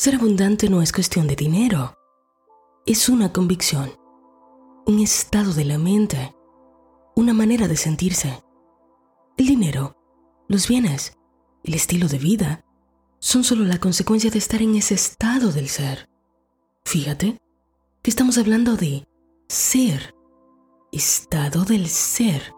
Ser abundante no es cuestión de dinero, es una convicción, un estado de la mente, una manera de sentirse. El dinero, los bienes, el estilo de vida son solo la consecuencia de estar en ese estado del ser. Fíjate que estamos hablando de ser, estado del ser.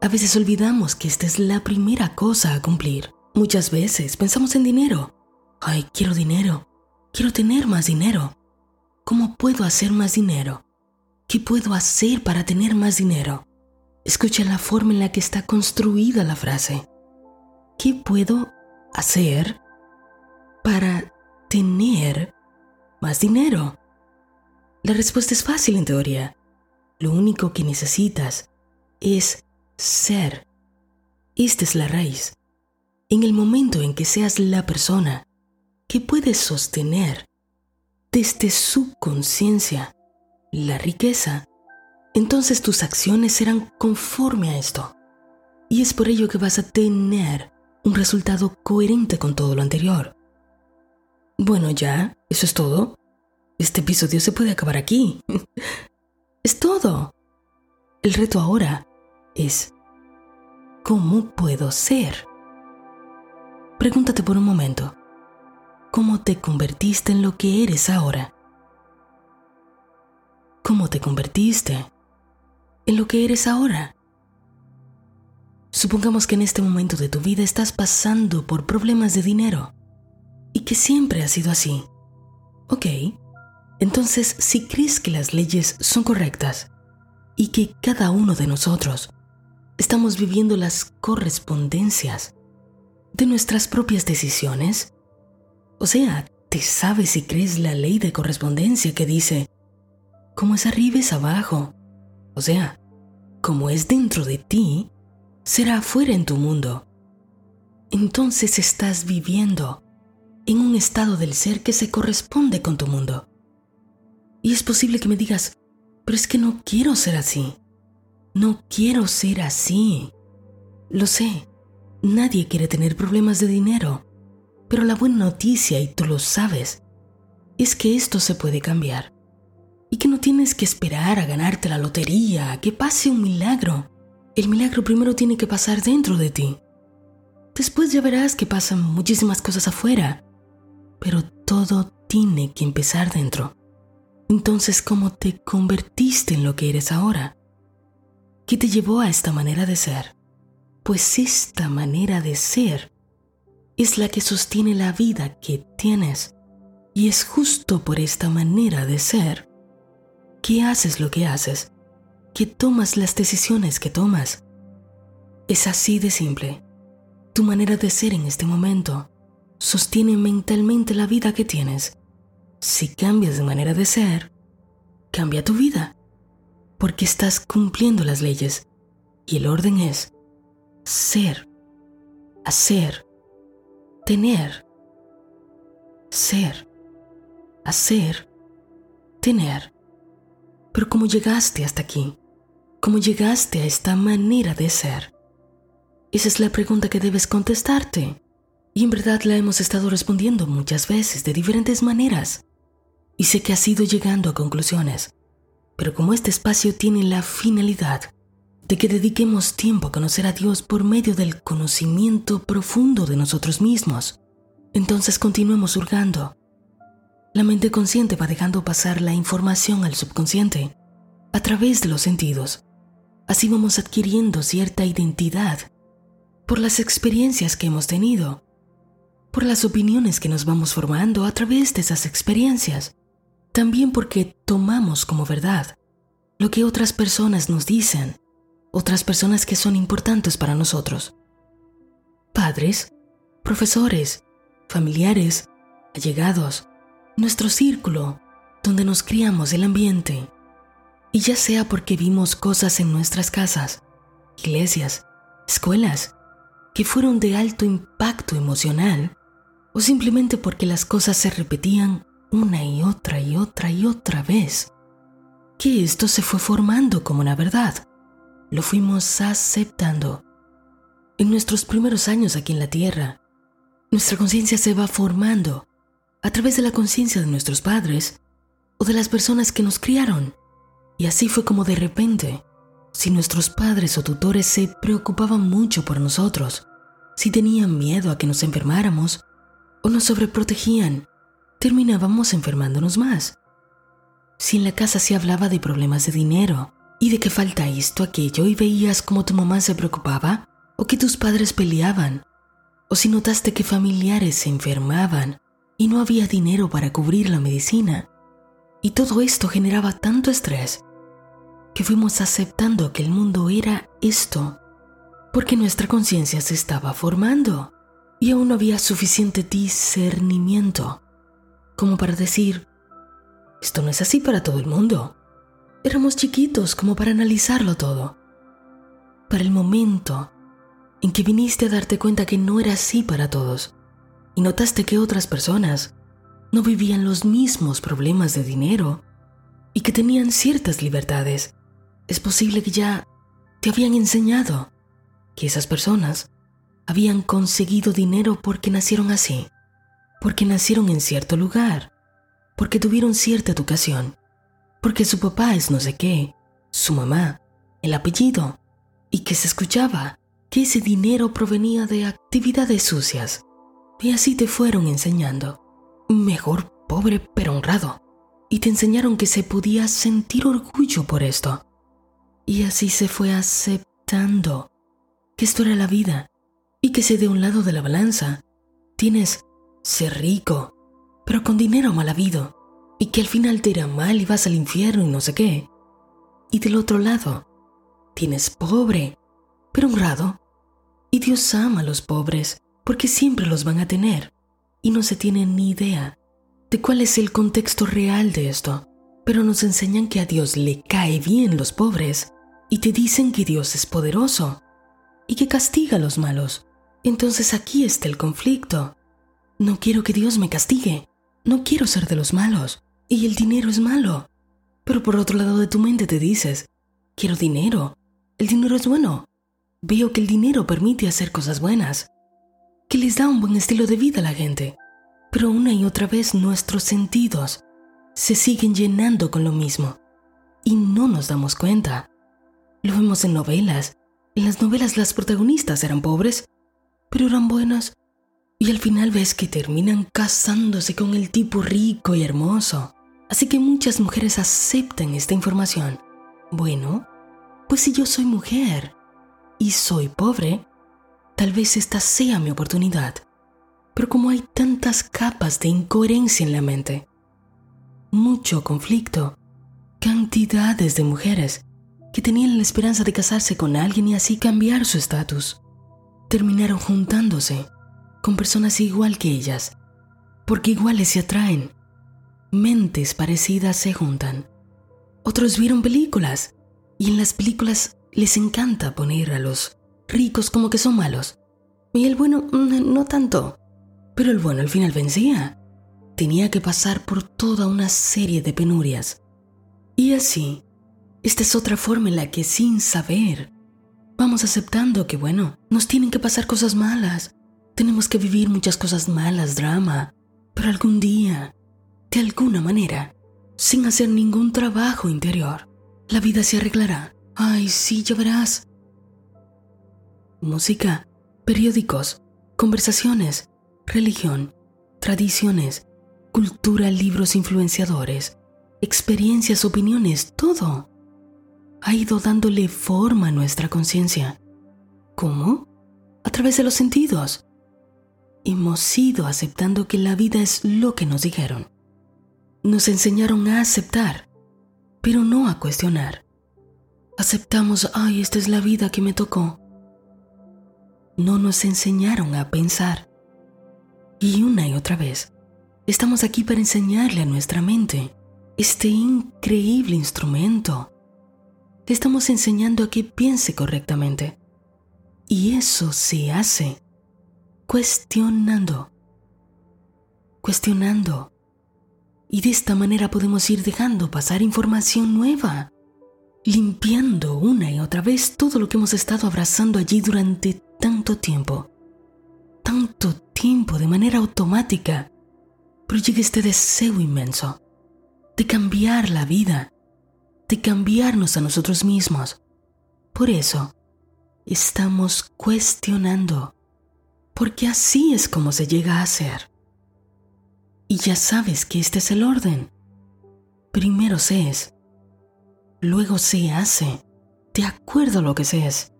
A veces olvidamos que esta es la primera cosa a cumplir. Muchas veces pensamos en dinero. Ay, quiero dinero. Quiero tener más dinero. ¿Cómo puedo hacer más dinero? ¿Qué puedo hacer para tener más dinero? Escucha la forma en la que está construida la frase. ¿Qué puedo hacer para tener más dinero? La respuesta es fácil en teoría. Lo único que necesitas es ser. Esta es la raíz. En el momento en que seas la persona que puedes sostener desde su conciencia la riqueza, entonces tus acciones serán conforme a esto. Y es por ello que vas a tener un resultado coherente con todo lo anterior. Bueno, ya, eso es todo. Este episodio se puede acabar aquí. es todo. El reto ahora es, ¿cómo puedo ser? Pregúntate por un momento, ¿cómo te convertiste en lo que eres ahora? ¿Cómo te convertiste en lo que eres ahora? Supongamos que en este momento de tu vida estás pasando por problemas de dinero y que siempre ha sido así. Ok, entonces si crees que las leyes son correctas y que cada uno de nosotros estamos viviendo las correspondencias de nuestras propias decisiones, o sea, te sabes y crees la ley de correspondencia que dice, como es arriba es abajo, o sea, como es dentro de ti, será afuera en tu mundo. Entonces estás viviendo en un estado del ser que se corresponde con tu mundo. Y es posible que me digas, pero es que no quiero ser así. No quiero ser así. Lo sé, nadie quiere tener problemas de dinero, pero la buena noticia, y tú lo sabes, es que esto se puede cambiar. Y que no tienes que esperar a ganarte la lotería, a que pase un milagro. El milagro primero tiene que pasar dentro de ti. Después ya verás que pasan muchísimas cosas afuera, pero todo tiene que empezar dentro. Entonces, ¿cómo te convertiste en lo que eres ahora? ¿Qué te llevó a esta manera de ser? Pues esta manera de ser es la que sostiene la vida que tienes. Y es justo por esta manera de ser que haces lo que haces que tomas las decisiones que tomas. Es así de simple. Tu manera de ser en este momento sostiene mentalmente la vida que tienes. Si cambias de manera de ser, cambia tu vida, porque estás cumpliendo las leyes y el orden es ser, hacer, tener, ser, hacer, tener. Pero ¿cómo llegaste hasta aquí? ¿Cómo llegaste a esta manera de ser? Esa es la pregunta que debes contestarte. Y en verdad la hemos estado respondiendo muchas veces de diferentes maneras. Y sé que has ido llegando a conclusiones. Pero como este espacio tiene la finalidad de que dediquemos tiempo a conocer a Dios por medio del conocimiento profundo de nosotros mismos, entonces continuemos hurgando. La mente consciente va dejando pasar la información al subconsciente a través de los sentidos. Así vamos adquiriendo cierta identidad por las experiencias que hemos tenido, por las opiniones que nos vamos formando a través de esas experiencias, también porque tomamos como verdad lo que otras personas nos dicen, otras personas que son importantes para nosotros. Padres, profesores, familiares, allegados, nuestro círculo, donde nos criamos el ambiente, y ya sea porque vimos cosas en nuestras casas, iglesias, escuelas, que fueron de alto impacto emocional, o simplemente porque las cosas se repetían una y otra y otra y otra vez, que esto se fue formando como una verdad. Lo fuimos aceptando. En nuestros primeros años aquí en la Tierra, nuestra conciencia se va formando a través de la conciencia de nuestros padres o de las personas que nos criaron. Y así fue como de repente, si nuestros padres o tutores se preocupaban mucho por nosotros, si tenían miedo a que nos enfermáramos o nos sobreprotegían, terminábamos enfermándonos más. Si en la casa se hablaba de problemas de dinero y de que falta esto, aquello, y veías cómo tu mamá se preocupaba, o que tus padres peleaban, o si notaste que familiares se enfermaban y no había dinero para cubrir la medicina, y todo esto generaba tanto estrés que fuimos aceptando que el mundo era esto, porque nuestra conciencia se estaba formando y aún no había suficiente discernimiento como para decir, esto no es así para todo el mundo. Éramos chiquitos como para analizarlo todo. Para el momento en que viniste a darte cuenta que no era así para todos y notaste que otras personas no vivían los mismos problemas de dinero y que tenían ciertas libertades, es posible que ya te habían enseñado que esas personas habían conseguido dinero porque nacieron así, porque nacieron en cierto lugar, porque tuvieron cierta educación, porque su papá es no sé qué, su mamá, el apellido, y que se escuchaba que ese dinero provenía de actividades sucias. Y así te fueron enseñando. Mejor pobre pero honrado. Y te enseñaron que se podía sentir orgullo por esto. Y así se fue aceptando que esto era la vida y que si de un lado de la balanza tienes ser rico, pero con dinero mal habido, y que al final te irá mal y vas al infierno y no sé qué, y del otro lado tienes pobre, pero honrado, y Dios ama a los pobres porque siempre los van a tener, y no se tiene ni idea de cuál es el contexto real de esto, pero nos enseñan que a Dios le cae bien los pobres y te dicen que Dios es poderoso y que castiga a los malos. Entonces aquí está el conflicto. No quiero que Dios me castigue. No quiero ser de los malos. Y el dinero es malo. Pero por otro lado de tu mente te dices, quiero dinero. El dinero es bueno. Veo que el dinero permite hacer cosas buenas. Que les da un buen estilo de vida a la gente. Pero una y otra vez nuestros sentidos se siguen llenando con lo mismo. Y no nos damos cuenta. Lo vemos en novelas, en las novelas las protagonistas eran pobres, pero eran buenas. Y al final ves que terminan casándose con el tipo rico y hermoso. Así que muchas mujeres aceptan esta información. Bueno, pues si yo soy mujer y soy pobre, tal vez esta sea mi oportunidad. Pero como hay tantas capas de incoherencia en la mente, mucho conflicto, cantidades de mujeres que tenían la esperanza de casarse con alguien y así cambiar su estatus, terminaron juntándose con personas igual que ellas, porque iguales se atraen, mentes parecidas se juntan. Otros vieron películas y en las películas les encanta poner a los ricos como que son malos. Y el bueno no tanto, pero el bueno al final vencía. Tenía que pasar por toda una serie de penurias. Y así, esta es otra forma en la que sin saber vamos aceptando que, bueno, nos tienen que pasar cosas malas. Tenemos que vivir muchas cosas malas, drama. Pero algún día, de alguna manera, sin hacer ningún trabajo interior, la vida se arreglará. Ay, sí, ya verás. Música, periódicos, conversaciones, religión, tradiciones, cultura, libros influenciadores, experiencias, opiniones, todo ha ido dándole forma a nuestra conciencia. ¿Cómo? A través de los sentidos. Hemos ido aceptando que la vida es lo que nos dijeron. Nos enseñaron a aceptar, pero no a cuestionar. Aceptamos, ay, esta es la vida que me tocó. No nos enseñaron a pensar. Y una y otra vez, estamos aquí para enseñarle a nuestra mente este increíble instrumento estamos enseñando a que piense correctamente. Y eso se hace cuestionando. Cuestionando. Y de esta manera podemos ir dejando pasar información nueva, limpiando una y otra vez todo lo que hemos estado abrazando allí durante tanto tiempo. Tanto tiempo de manera automática. pero llega este deseo inmenso de cambiar la vida, de cambiarnos a nosotros mismos. Por eso, estamos cuestionando, porque así es como se llega a hacer. Y ya sabes que este es el orden. Primero se es, luego se hace, de acuerdo a lo que se es,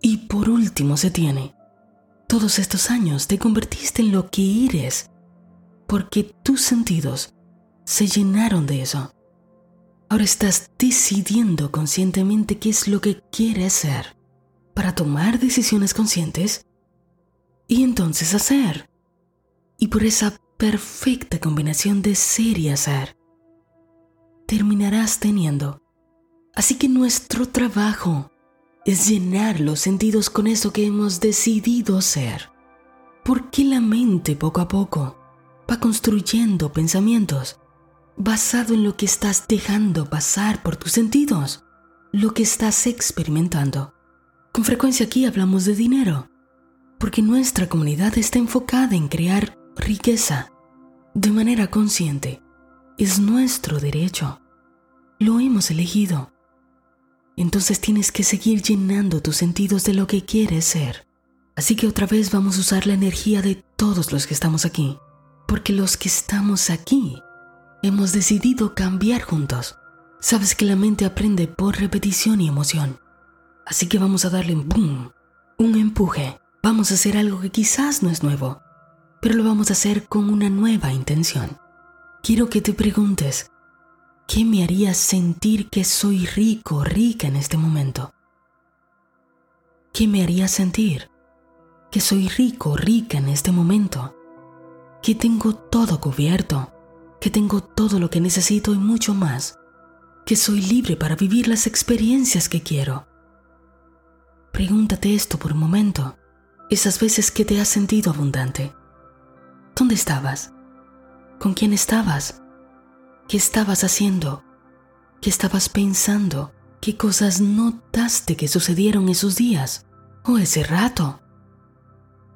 y por último se tiene. Todos estos años te convertiste en lo que eres, porque tus sentidos se llenaron de eso. Ahora estás decidiendo conscientemente qué es lo que quieres ser para tomar decisiones conscientes y entonces hacer. Y por esa perfecta combinación de ser y hacer, terminarás teniendo. Así que nuestro trabajo es llenar los sentidos con eso que hemos decidido ser. Porque la mente poco a poco va construyendo pensamientos basado en lo que estás dejando pasar por tus sentidos, lo que estás experimentando. Con frecuencia aquí hablamos de dinero, porque nuestra comunidad está enfocada en crear riqueza de manera consciente. Es nuestro derecho. Lo hemos elegido. Entonces tienes que seguir llenando tus sentidos de lo que quieres ser. Así que otra vez vamos a usar la energía de todos los que estamos aquí, porque los que estamos aquí Hemos decidido cambiar juntos. Sabes que la mente aprende por repetición y emoción. Así que vamos a darle un boom, un empuje. Vamos a hacer algo que quizás no es nuevo, pero lo vamos a hacer con una nueva intención. Quiero que te preguntes, ¿qué me haría sentir que soy rico o rica en este momento? ¿Qué me haría sentir que soy rico o rica en este momento? Que tengo todo cubierto que tengo todo lo que necesito y mucho más, que soy libre para vivir las experiencias que quiero. Pregúntate esto por un momento, esas veces que te has sentido abundante. ¿Dónde estabas? ¿Con quién estabas? ¿Qué estabas haciendo? ¿Qué estabas pensando? ¿Qué cosas notaste que sucedieron esos días o ese rato?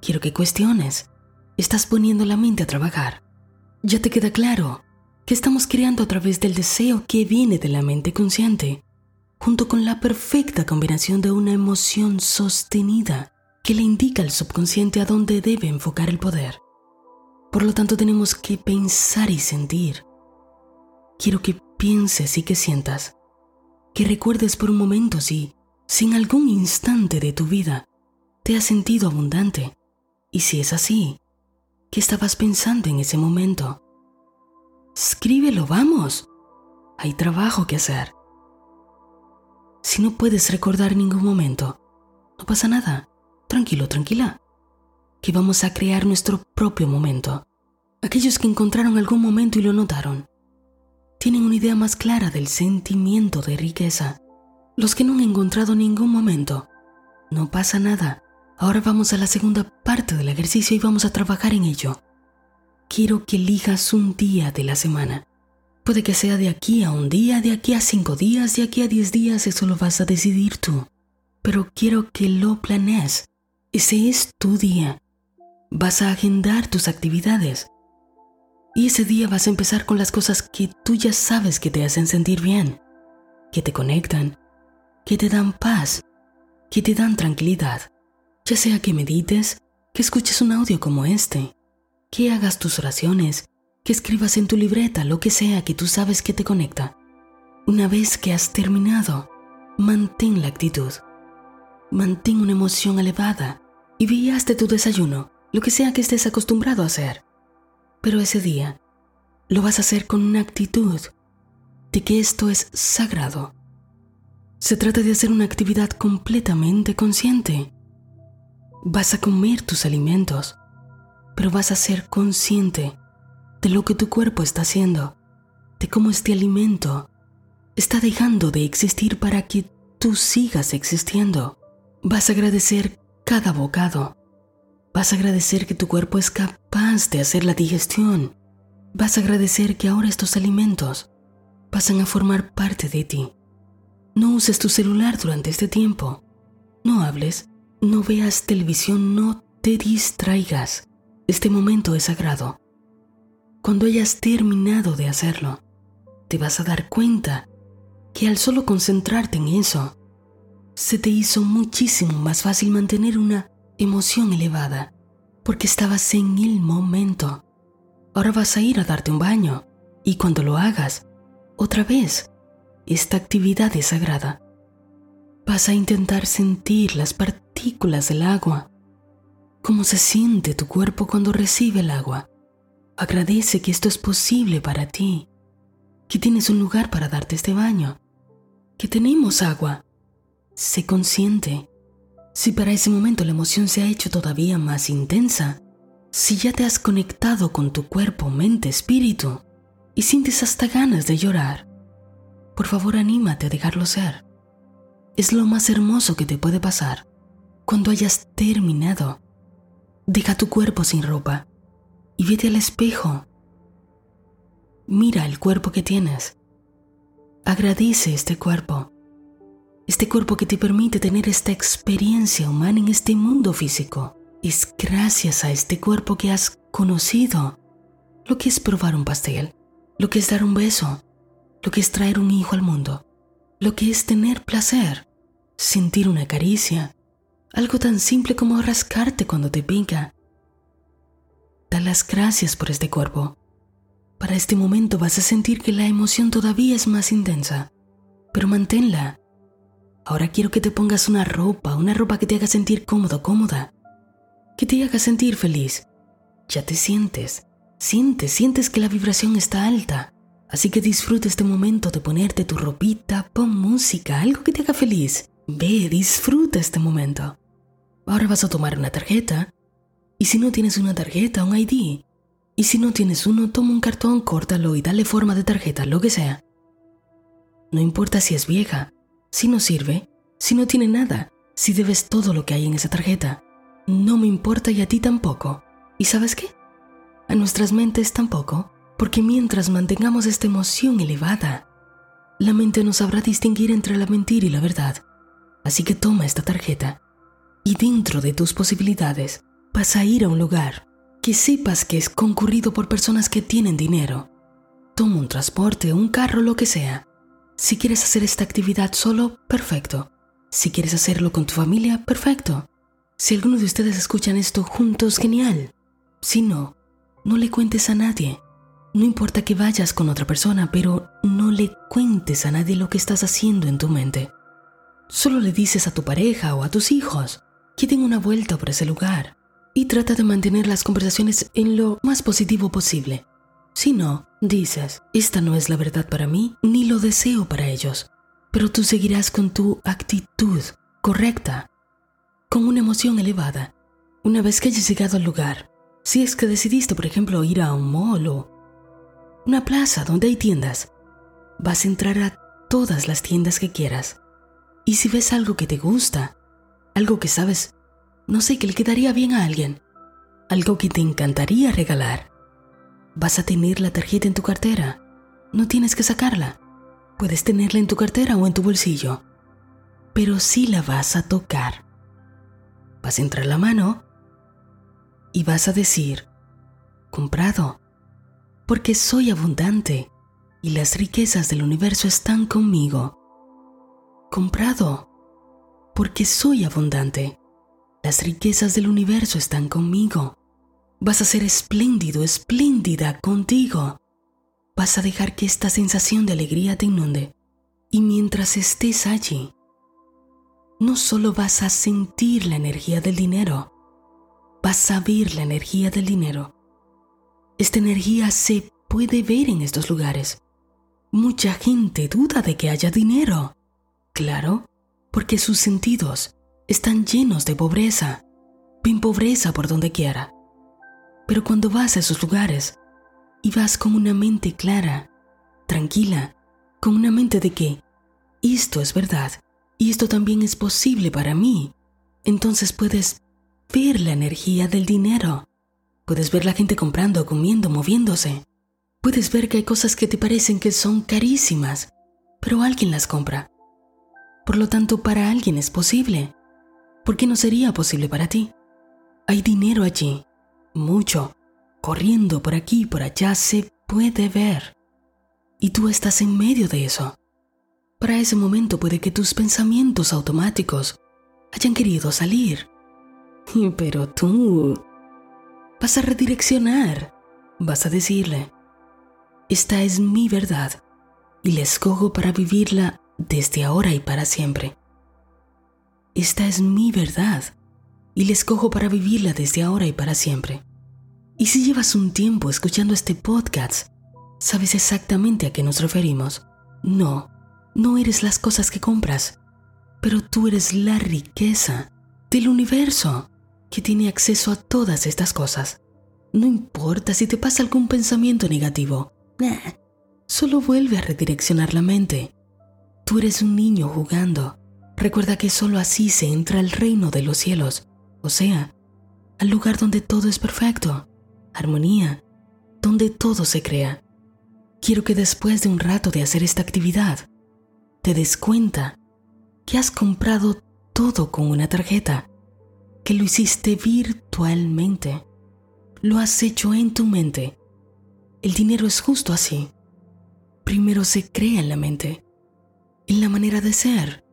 Quiero que cuestiones. Estás poniendo la mente a trabajar. Ya te queda claro que estamos creando a través del deseo que viene de la mente consciente, junto con la perfecta combinación de una emoción sostenida que le indica al subconsciente a dónde debe enfocar el poder. Por lo tanto, tenemos que pensar y sentir. Quiero que pienses y que sientas, que recuerdes por un momento si, en algún instante de tu vida te has sentido abundante, y si es así, ¿Qué estabas pensando en ese momento? Escríbelo, vamos. Hay trabajo que hacer. Si no puedes recordar ningún momento, no pasa nada. Tranquilo, tranquila. Que vamos a crear nuestro propio momento. Aquellos que encontraron algún momento y lo notaron, tienen una idea más clara del sentimiento de riqueza. Los que no han encontrado ningún momento, no pasa nada. Ahora vamos a la segunda parte del ejercicio y vamos a trabajar en ello. Quiero que elijas un día de la semana. Puede que sea de aquí a un día, de aquí a cinco días, de aquí a diez días, eso lo vas a decidir tú. Pero quiero que lo planees. Ese es tu día. Vas a agendar tus actividades. Y ese día vas a empezar con las cosas que tú ya sabes que te hacen sentir bien, que te conectan, que te dan paz, que te dan tranquilidad ya sea que medites, que escuches un audio como este, que hagas tus oraciones, que escribas en tu libreta lo que sea que tú sabes que te conecta. Una vez que has terminado, mantén la actitud, mantén una emoción elevada y vías de tu desayuno, lo que sea que estés acostumbrado a hacer. Pero ese día lo vas a hacer con una actitud de que esto es sagrado. Se trata de hacer una actividad completamente consciente Vas a comer tus alimentos, pero vas a ser consciente de lo que tu cuerpo está haciendo, de cómo este alimento está dejando de existir para que tú sigas existiendo. Vas a agradecer cada bocado. Vas a agradecer que tu cuerpo es capaz de hacer la digestión. Vas a agradecer que ahora estos alimentos pasan a formar parte de ti. No uses tu celular durante este tiempo. No hables no veas televisión, no te distraigas. Este momento es sagrado. Cuando hayas terminado de hacerlo, te vas a dar cuenta que al solo concentrarte en eso, se te hizo muchísimo más fácil mantener una emoción elevada, porque estabas en el momento. Ahora vas a ir a darte un baño y cuando lo hagas, otra vez, esta actividad es sagrada. Vas a intentar sentir las partículas del agua, cómo se siente tu cuerpo cuando recibe el agua. Agradece que esto es posible para ti, que tienes un lugar para darte este baño, que tenemos agua. Sé consciente. Si para ese momento la emoción se ha hecho todavía más intensa, si ya te has conectado con tu cuerpo, mente, espíritu y sientes hasta ganas de llorar, por favor anímate a dejarlo ser. Es lo más hermoso que te puede pasar. Cuando hayas terminado, deja tu cuerpo sin ropa y vete al espejo. Mira el cuerpo que tienes. Agradece este cuerpo. Este cuerpo que te permite tener esta experiencia humana en este mundo físico. Es gracias a este cuerpo que has conocido lo que es probar un pastel, lo que es dar un beso, lo que es traer un hijo al mundo, lo que es tener placer, sentir una caricia, algo tan simple como rascarte cuando te pica. Da las gracias por este cuerpo. Para este momento vas a sentir que la emoción todavía es más intensa, pero manténla. Ahora quiero que te pongas una ropa, una ropa que te haga sentir cómodo, cómoda, que te haga sentir feliz. Ya te sientes, sientes, sientes que la vibración está alta. Así que disfruta este momento de ponerte tu ropita, pon música, algo que te haga feliz. Ve, disfruta este momento. Ahora vas a tomar una tarjeta. Y si no tienes una tarjeta, un ID. Y si no tienes uno, toma un cartón, córtalo y dale forma de tarjeta, lo que sea. No importa si es vieja, si no sirve, si no tiene nada, si debes todo lo que hay en esa tarjeta. No me importa y a ti tampoco. ¿Y sabes qué? A nuestras mentes tampoco porque mientras mantengamos esta emoción elevada, la mente no sabrá distinguir entre la mentira y la verdad. Así que toma esta tarjeta y dentro de tus posibilidades vas a ir a un lugar que sepas que es concurrido por personas que tienen dinero. Toma un transporte, un carro, lo que sea. Si quieres hacer esta actividad solo, perfecto. Si quieres hacerlo con tu familia, perfecto. Si alguno de ustedes escuchan esto juntos, genial. Si no, no le cuentes a nadie. No importa que vayas con otra persona, pero no le cuentes a nadie lo que estás haciendo en tu mente. Solo le dices a tu pareja o a tus hijos que den una vuelta por ese lugar y trata de mantener las conversaciones en lo más positivo posible. Si no, dices, esta no es la verdad para mí ni lo deseo para ellos, pero tú seguirás con tu actitud correcta, con una emoción elevada. Una vez que hayas llegado al lugar, si es que decidiste, por ejemplo, ir a un mall o una plaza donde hay tiendas. Vas a entrar a todas las tiendas que quieras. Y si ves algo que te gusta, algo que sabes, no sé, que le quedaría bien a alguien, algo que te encantaría regalar, vas a tener la tarjeta en tu cartera. No tienes que sacarla. Puedes tenerla en tu cartera o en tu bolsillo. Pero sí la vas a tocar. Vas a entrar la mano y vas a decir, comprado porque soy abundante y las riquezas del universo están conmigo. Comprado, porque soy abundante. Las riquezas del universo están conmigo. Vas a ser espléndido, espléndida contigo. Vas a dejar que esta sensación de alegría te inunde. Y mientras estés allí, no solo vas a sentir la energía del dinero, vas a ver la energía del dinero esta energía se puede ver en estos lugares. Mucha gente duda de que haya dinero. Claro, porque sus sentidos están llenos de pobreza. Ven pobreza por donde quiera. Pero cuando vas a esos lugares y vas con una mente clara, tranquila, con una mente de que esto es verdad y esto también es posible para mí, entonces puedes ver la energía del dinero Puedes ver la gente comprando, comiendo, moviéndose. Puedes ver que hay cosas que te parecen que son carísimas, pero alguien las compra. Por lo tanto, para alguien es posible. ¿Por qué no sería posible para ti? Hay dinero allí, mucho, corriendo por aquí y por allá, se puede ver. Y tú estás en medio de eso. Para ese momento puede que tus pensamientos automáticos hayan querido salir. Pero tú vas a redireccionar, vas a decirle, esta es mi verdad y la escojo para vivirla desde ahora y para siempre. Esta es mi verdad y la escojo para vivirla desde ahora y para siempre. Y si llevas un tiempo escuchando este podcast, sabes exactamente a qué nos referimos. No, no eres las cosas que compras, pero tú eres la riqueza del universo que tiene acceso a todas estas cosas. No importa si te pasa algún pensamiento negativo, solo vuelve a redireccionar la mente. Tú eres un niño jugando. Recuerda que solo así se entra al reino de los cielos, o sea, al lugar donde todo es perfecto, armonía, donde todo se crea. Quiero que después de un rato de hacer esta actividad, te des cuenta que has comprado todo con una tarjeta, que lo hiciste virtualmente, lo has hecho en tu mente. El dinero es justo así. Primero se crea en la mente, en la manera de ser.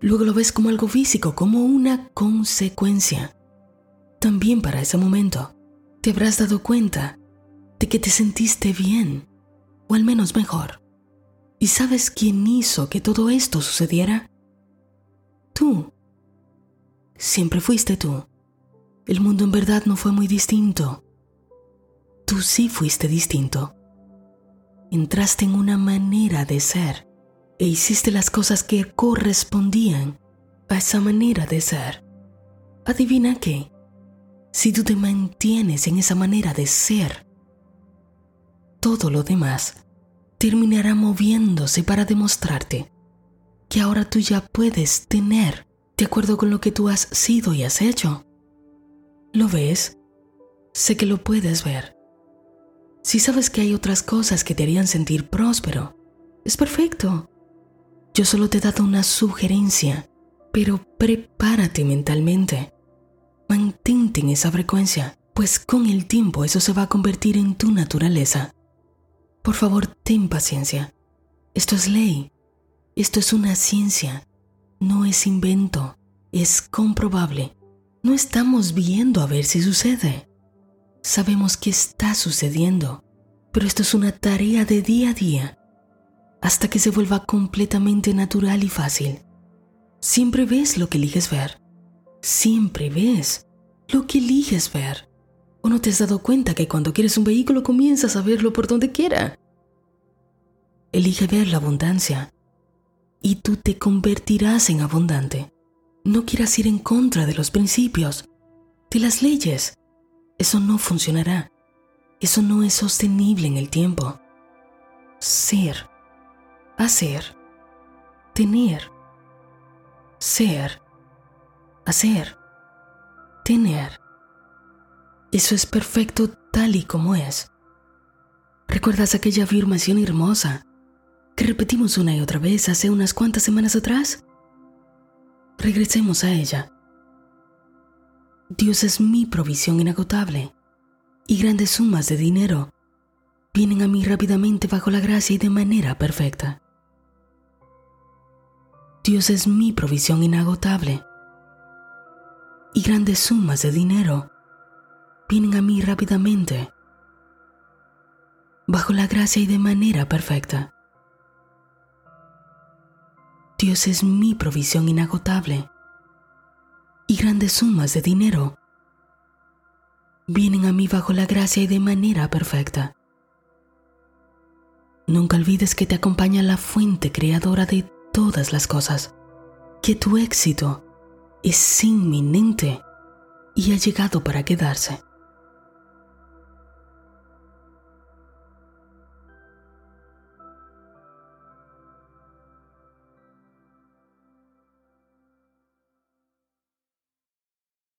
Luego lo ves como algo físico, como una consecuencia. También para ese momento te habrás dado cuenta de que te sentiste bien, o al menos mejor. ¿Y sabes quién hizo que todo esto sucediera? Tú. Siempre fuiste tú. El mundo en verdad no fue muy distinto. Tú sí fuiste distinto. Entraste en una manera de ser e hiciste las cosas que correspondían a esa manera de ser. Adivina qué. Si tú te mantienes en esa manera de ser, todo lo demás terminará moviéndose para demostrarte que ahora tú ya puedes tener de acuerdo con lo que tú has sido y has hecho. ¿Lo ves? Sé que lo puedes ver. Si sabes que hay otras cosas que te harían sentir próspero, es perfecto. Yo solo te he dado una sugerencia, pero prepárate mentalmente. Mantente en esa frecuencia, pues con el tiempo eso se va a convertir en tu naturaleza. Por favor, ten paciencia. Esto es ley. Esto es una ciencia. No es invento. Es comprobable. No estamos viendo a ver si sucede. Sabemos que está sucediendo, pero esto es una tarea de día a día, hasta que se vuelva completamente natural y fácil. Siempre ves lo que eliges ver. Siempre ves lo que eliges ver. ¿O no te has dado cuenta que cuando quieres un vehículo comienzas a verlo por donde quiera? Elige ver la abundancia y tú te convertirás en abundante. No quieras ir en contra de los principios, de las leyes. Eso no funcionará. Eso no es sostenible en el tiempo. Ser, hacer, tener, ser, hacer, tener. Eso es perfecto tal y como es. ¿Recuerdas aquella afirmación hermosa que repetimos una y otra vez hace unas cuantas semanas atrás? Regresemos a ella. Dios es mi provisión inagotable y grandes sumas de dinero vienen a mí rápidamente bajo la gracia y de manera perfecta. Dios es mi provisión inagotable y grandes sumas de dinero vienen a mí rápidamente, bajo la gracia y de manera perfecta. Dios es mi provisión inagotable y grandes sumas de dinero vienen a mí bajo la gracia y de manera perfecta. Nunca olvides que te acompaña la fuente creadora de todas las cosas, que tu éxito es inminente y ha llegado para quedarse.